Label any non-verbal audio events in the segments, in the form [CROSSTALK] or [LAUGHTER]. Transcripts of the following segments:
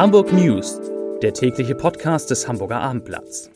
Hamburg News, der tägliche Podcast des Hamburger Abendblatts.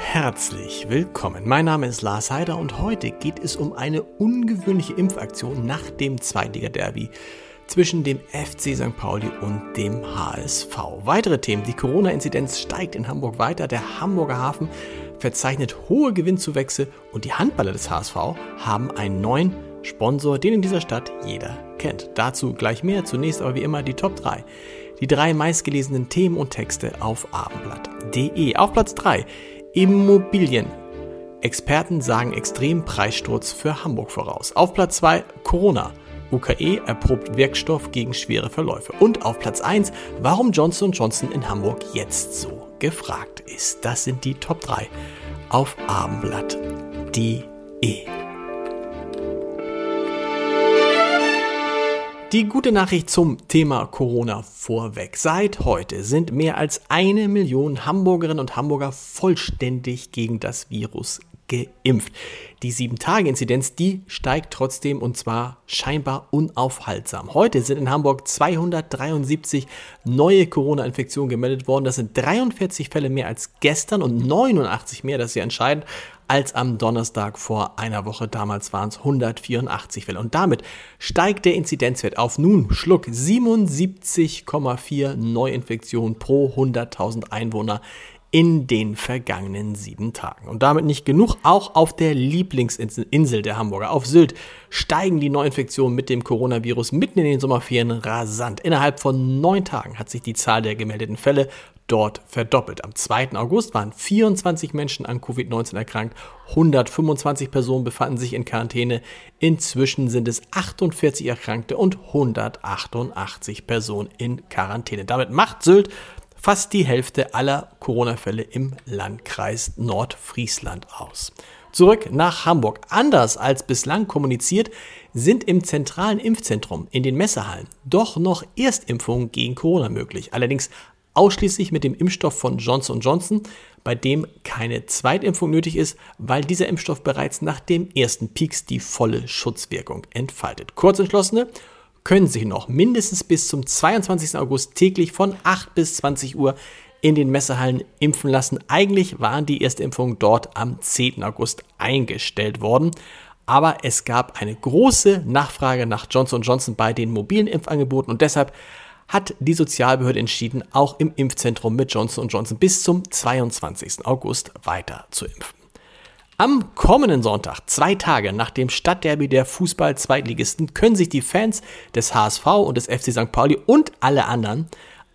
Herzlich willkommen. Mein Name ist Lars Heider und heute geht es um eine ungewöhnliche Impfaktion nach dem Zweitliga-Derby zwischen dem FC St. Pauli und dem HSV. Weitere Themen. Die Corona-Inzidenz steigt in Hamburg weiter. Der Hamburger Hafen verzeichnet hohe Gewinnzuwächse und die Handballer des HSV haben einen neuen Sponsor, den in dieser Stadt jeder kennt. Dazu gleich mehr. Zunächst aber wie immer die Top 3. Die drei meistgelesenen Themen und Texte auf abendblatt.de. Auf Platz 3 Immobilien. Experten sagen extrem Preissturz für Hamburg voraus. Auf Platz 2 Corona. UKE erprobt Wirkstoff gegen schwere Verläufe. Und auf Platz 1, warum Johnson Johnson in Hamburg jetzt so gefragt ist. Das sind die Top 3 auf abendblatt.de. Die gute Nachricht zum Thema Corona vorweg. Seit heute sind mehr als eine Million Hamburgerinnen und Hamburger vollständig gegen das Virus geimpft. Die 7-Tage-Inzidenz, die steigt trotzdem und zwar scheinbar unaufhaltsam. Heute sind in Hamburg 273 neue Corona-Infektionen gemeldet worden. Das sind 43 Fälle mehr als gestern und 89 mehr, das ist ja entscheidend, als am Donnerstag vor einer Woche. Damals waren es 184 Fälle. Und damit steigt der Inzidenzwert auf nun Schluck 77,4 Neuinfektionen pro 100.000 Einwohner in den vergangenen sieben Tagen. Und damit nicht genug, auch auf der Lieblingsinsel der Hamburger, auf Sylt, steigen die Neuinfektionen mit dem Coronavirus mitten in den Sommerferien rasant. Innerhalb von neun Tagen hat sich die Zahl der gemeldeten Fälle dort verdoppelt. Am 2. August waren 24 Menschen an Covid-19 erkrankt, 125 Personen befanden sich in Quarantäne, inzwischen sind es 48 Erkrankte und 188 Personen in Quarantäne. Damit macht Sylt fast die Hälfte aller Corona-Fälle im Landkreis Nordfriesland aus. Zurück nach Hamburg. Anders als bislang kommuniziert, sind im zentralen Impfzentrum in den Messehallen doch noch Erstimpfungen gegen Corona möglich. Allerdings ausschließlich mit dem Impfstoff von Johnson Johnson, bei dem keine Zweitimpfung nötig ist, weil dieser Impfstoff bereits nach dem ersten Peaks die volle Schutzwirkung entfaltet. Kurzentschlossene können sich noch mindestens bis zum 22. August täglich von 8 bis 20 Uhr in den Messehallen impfen lassen. Eigentlich waren die Erstimpfungen dort am 10. August eingestellt worden. Aber es gab eine große Nachfrage nach Johnson Johnson bei den mobilen Impfangeboten und deshalb hat die Sozialbehörde entschieden, auch im Impfzentrum mit Johnson Johnson bis zum 22. August weiter zu impfen. Am kommenden Sonntag, zwei Tage nach dem Stadtderby der Fußball-Zweitligisten, können sich die Fans des HSV und des FC St. Pauli und alle anderen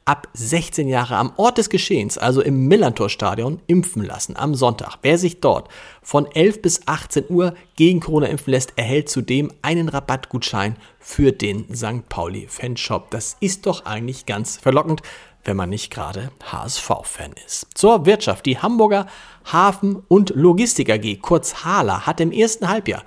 ab 16 Jahre am Ort des Geschehens, also im Millantor-Stadion, impfen lassen am Sonntag. Wer sich dort von 11 bis 18 Uhr gegen Corona impfen lässt, erhält zudem einen Rabattgutschein für den St. Pauli-Fanshop. Das ist doch eigentlich ganz verlockend wenn man nicht gerade HSV-Fan ist. Zur Wirtschaft. Die Hamburger Hafen- und Logistik AG, kurz HALA, hat im ersten Halbjahr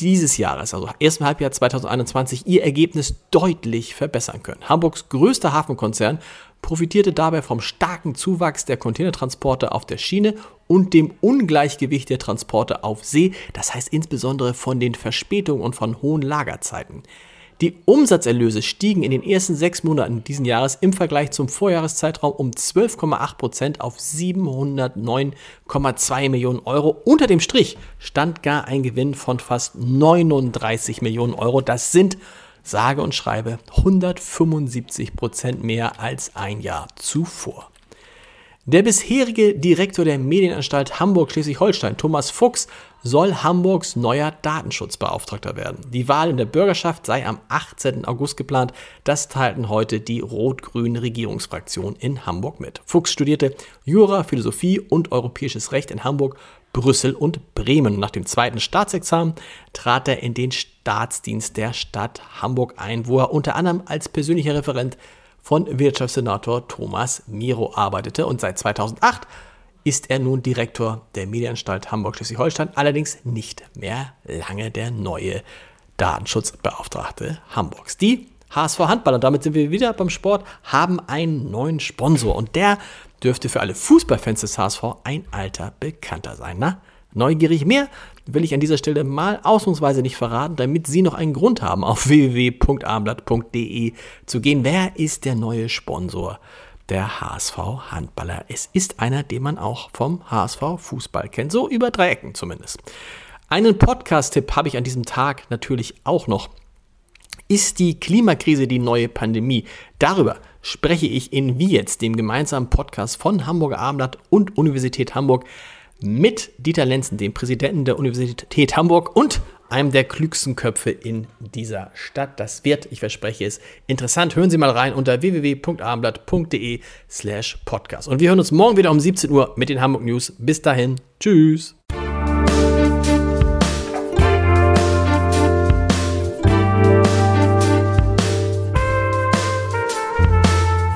dieses Jahres, also ersten Halbjahr 2021, ihr Ergebnis deutlich verbessern können. Hamburgs größter Hafenkonzern profitierte dabei vom starken Zuwachs der Containertransporte auf der Schiene und dem Ungleichgewicht der Transporte auf See, das heißt insbesondere von den Verspätungen und von hohen Lagerzeiten. Die Umsatzerlöse stiegen in den ersten sechs Monaten diesen Jahres im Vergleich zum Vorjahreszeitraum um 12,8 Prozent auf 709,2 Millionen Euro. Unter dem Strich stand gar ein Gewinn von fast 39 Millionen Euro. Das sind sage und schreibe 175 Prozent mehr als ein Jahr zuvor. Der bisherige Direktor der Medienanstalt Hamburg-Schleswig-Holstein, Thomas Fuchs, soll Hamburgs neuer Datenschutzbeauftragter werden. Die Wahl in der Bürgerschaft sei am 18. August geplant. Das teilten heute die rot-grüne Regierungsfraktion in Hamburg mit. Fuchs studierte Jura, Philosophie und Europäisches Recht in Hamburg, Brüssel und Bremen. Nach dem zweiten Staatsexamen trat er in den Staatsdienst der Stadt Hamburg ein, wo er unter anderem als persönlicher Referent von Wirtschaftssenator Thomas Miro arbeitete und seit 2008 ist er nun Direktor der Medienanstalt Hamburg-Schleswig-Holstein, allerdings nicht mehr lange der neue Datenschutzbeauftragte Hamburgs. Die HSV Handballer, damit sind wir wieder beim Sport, haben einen neuen Sponsor und der dürfte für alle Fußballfans des HSV ein alter Bekannter sein. Na, neugierig? Mehr will ich an dieser Stelle mal ausnahmsweise nicht verraten, damit Sie noch einen Grund haben, auf [LAUGHS] www.abendblatt.de zu gehen. Wer ist der neue Sponsor? Der HSV Handballer. Es ist einer, den man auch vom HSV Fußball kennt, so über drei Ecken zumindest. Einen Podcast-Tipp habe ich an diesem Tag natürlich auch noch. Ist die Klimakrise die neue Pandemie? Darüber spreche ich in Wie jetzt, dem gemeinsamen Podcast von Hamburger Abendblatt und Universität Hamburg mit Dieter Lenzen, dem Präsidenten der Universität Hamburg und einem der klügsten Köpfe in dieser Stadt. Das wird, ich verspreche es, interessant. Hören Sie mal rein unter www.abendblatt.de slash podcast. Und wir hören uns morgen wieder um 17 Uhr mit den Hamburg News. Bis dahin. Tschüss.